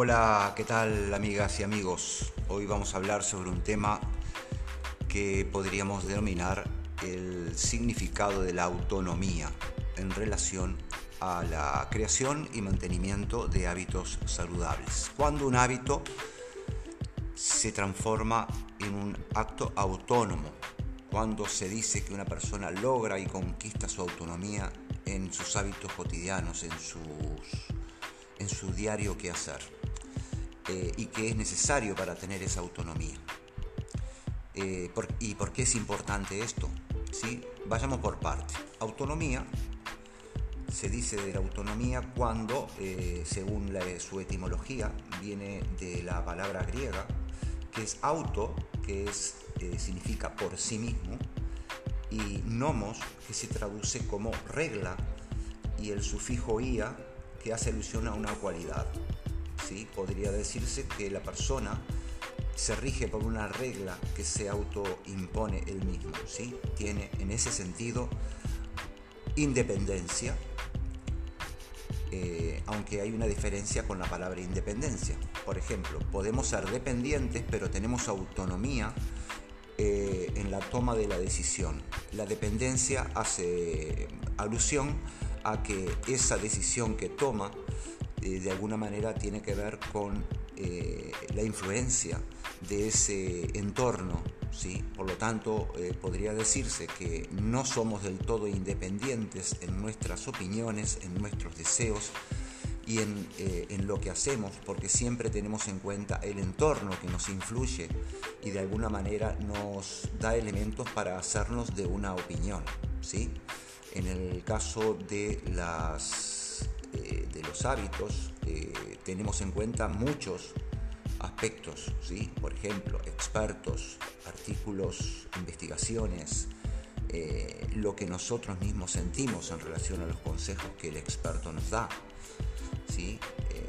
Hola, ¿qué tal amigas y amigos? Hoy vamos a hablar sobre un tema que podríamos denominar el significado de la autonomía en relación a la creación y mantenimiento de hábitos saludables. Cuando un hábito se transforma en un acto autónomo, cuando se dice que una persona logra y conquista su autonomía en sus hábitos cotidianos, en, su diario quehacer, eh, y que es necesario para tener esa autonomía. Eh, ¿Y por qué es importante esto? ¿Sí? Vayamos por parte. Autonomía se dice de la autonomía cuando, eh, según su etimología, viene de la palabra griega, que es auto, que significa por sí mismo, y nomos, que se traduce como regla, y el sufijo ia, que hace alusión a una cualidad. Podría decirse que la persona se rige por una regla que se autoimpone él mismo. Tiene en ese sentido independencia, eh, aunque hay una diferencia con la palabra independencia. Por ejemplo, podemos ser dependientes, pero tenemos autonomía eh, en la toma de la decisión. La dependencia hace alusión a que esa decisión que toma eh, de alguna manera tiene que ver con la influencia de ese entorno ¿sí? Por lo tanto, eh, podría decirse que no somos del todo independientes en nuestras opiniones, en nuestros deseos y en, eh, en, lo que hacemos, porque siempre tenemos en cuenta el entorno que nos influye y de alguna manera nos da elementos para hacernos de una opinión. ¿sí? En el caso de, las, eh, de los hábitos, tenemos en cuenta muchos aspectos, ¿sí? por ejemplo, expertos, artículos, investigaciones, eh, lo que nosotros mismos sentimos en relación a los consejos que el experto nos da. ¿sí? Eh,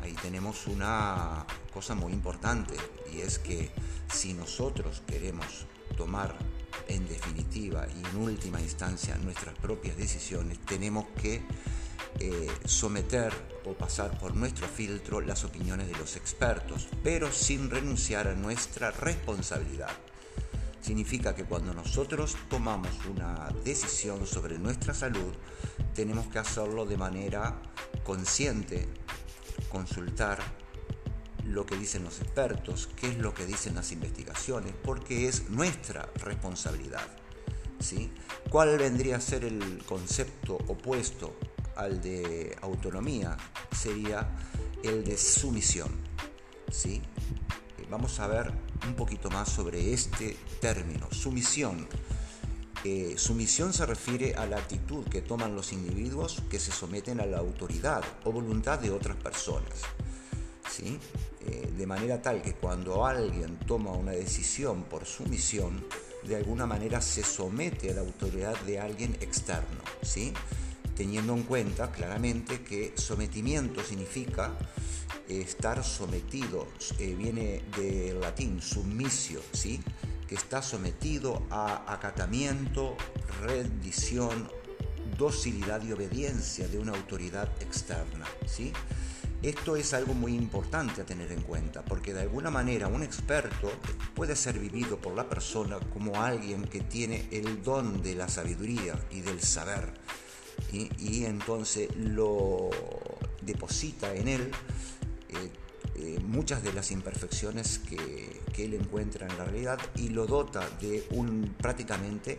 ahí tenemos una cosa muy importante y es que si nosotros queremos tomar en definitiva y en última instancia nuestras propias decisiones, tenemos que eh, someter o pasar por nuestro filtro las opiniones de los expertos, pero sin renunciar a nuestra responsabilidad. Significa que cuando nosotros tomamos una decisión sobre nuestra salud, tenemos que hacerlo de manera consciente, consultar lo que dicen los expertos, qué es lo que dicen las investigaciones, porque es nuestra responsabilidad. ¿sí? ¿Cuál vendría a ser el concepto opuesto al de autonomía sería el de sumisión. ¿sí? Eh, vamos a ver un poquito más sobre este término, sumisión. Eh, sumisión se refiere a la actitud que toman los individuos que se someten a la autoridad o voluntad de otras personas. ¿sí? Eh, de manera tal que cuando alguien toma una decisión por sumisión, de alguna manera se somete a la autoridad de alguien externo. ¿sí? Teniendo en cuenta claramente que sometimiento significa eh, estar sometido, eh, viene del latín submisio, ¿sí? que está sometido a acatamiento, rendición, docilidad y obediencia de una autoridad externa. ¿sí? Esto es algo muy importante a tener en cuenta, porque de alguna manera un experto puede ser vivido por la persona como alguien que tiene el don de la sabiduría y del saber y, entonces lo deposita en él eh, eh, muchas de las imperfecciones que, que, él encuentra en la realidad y lo dota de un prácticamente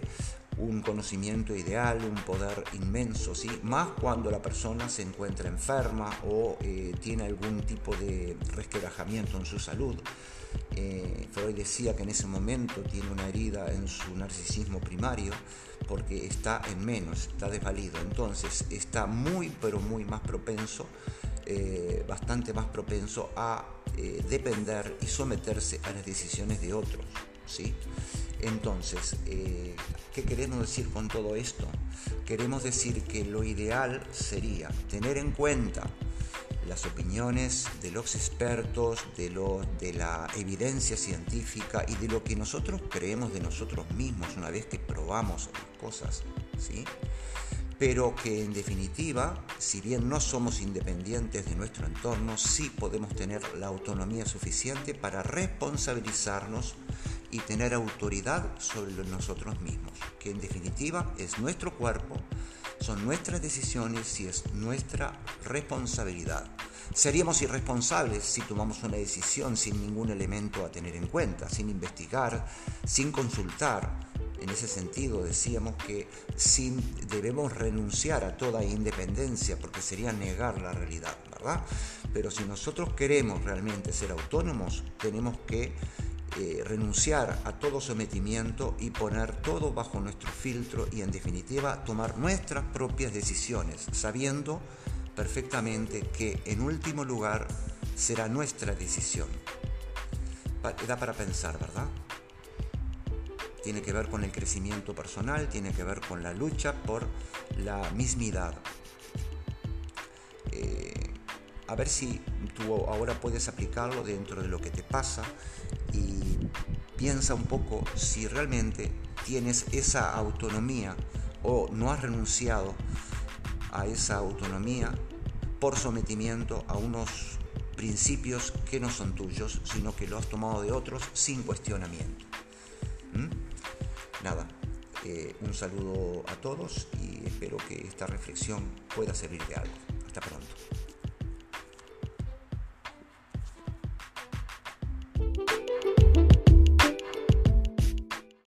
un conocimiento ideal, un poder inmenso, ¿sí? más cuando la persona se encuentra enferma o eh, tiene algún tipo de resquebrajamiento en su salud. Eh, Freud decía que en ese momento tiene una herida en su narcisismo primario porque está en menos, está desvalido, entonces está muy pero muy más propenso, eh, bastante más propenso a depender y someterse a las decisiones de otros. ¿sí? Entonces, eh, ¿qué queremos decir con todo esto? Queremos decir que lo ideal sería tener en cuenta las opiniones de los expertos, de, lo, de la evidencia científica y de lo que nosotros creemos de nosotros mismos una vez que probamos las cosas, ¿sí? pero que en definitiva, si bien no somos independientes de nuestro entorno, sí podemos tener la autonomía suficiente para responsabilizarnos y tener autoridad sobre nosotros mismos, que en definitiva es nuestro cuerpo, son nuestras decisiones y es nuestra responsabilidad. Seríamos irresponsables si tomamos una decisión sin ningún elemento a tener en cuenta, sin investigar, sin consultar. En ese sentido decíamos que debemos renunciar a toda independencia porque sería negar la realidad, ¿verdad? Pero si nosotros queremos realmente ser autónomos, tenemos que eh, renunciar a todo sometimiento y poner todo bajo nuestro filtro y en definitiva tomar nuestras propias decisiones, sabiendo perfectamente que en último lugar será nuestra decisión. Da para pensar, ¿verdad? Tiene que ver con el crecimiento personal, tiene que ver con la lucha por la mismidad. Eh, a ver si tú ahora puedes aplicarlo dentro de lo que te pasa y piensa un poco si realmente tienes esa autonomía o no has renunciado a esa autonomía por sometimiento a unos principios que no son tuyos, sino que lo has tomado de otros sin cuestionamiento. ¿Mm? Nada, eh, un saludo a todos y espero que esta reflexión pueda servir de algo. Hasta pronto.